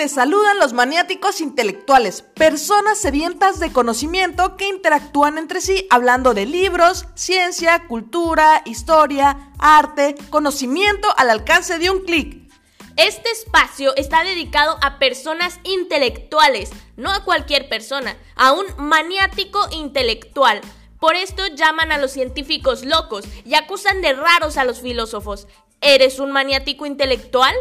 Te saludan los maniáticos intelectuales, personas sedientas de conocimiento que interactúan entre sí hablando de libros, ciencia, cultura, historia, arte, conocimiento al alcance de un clic. Este espacio está dedicado a personas intelectuales, no a cualquier persona, a un maniático intelectual. Por esto llaman a los científicos locos y acusan de raros a los filósofos. ¿Eres un maniático intelectual?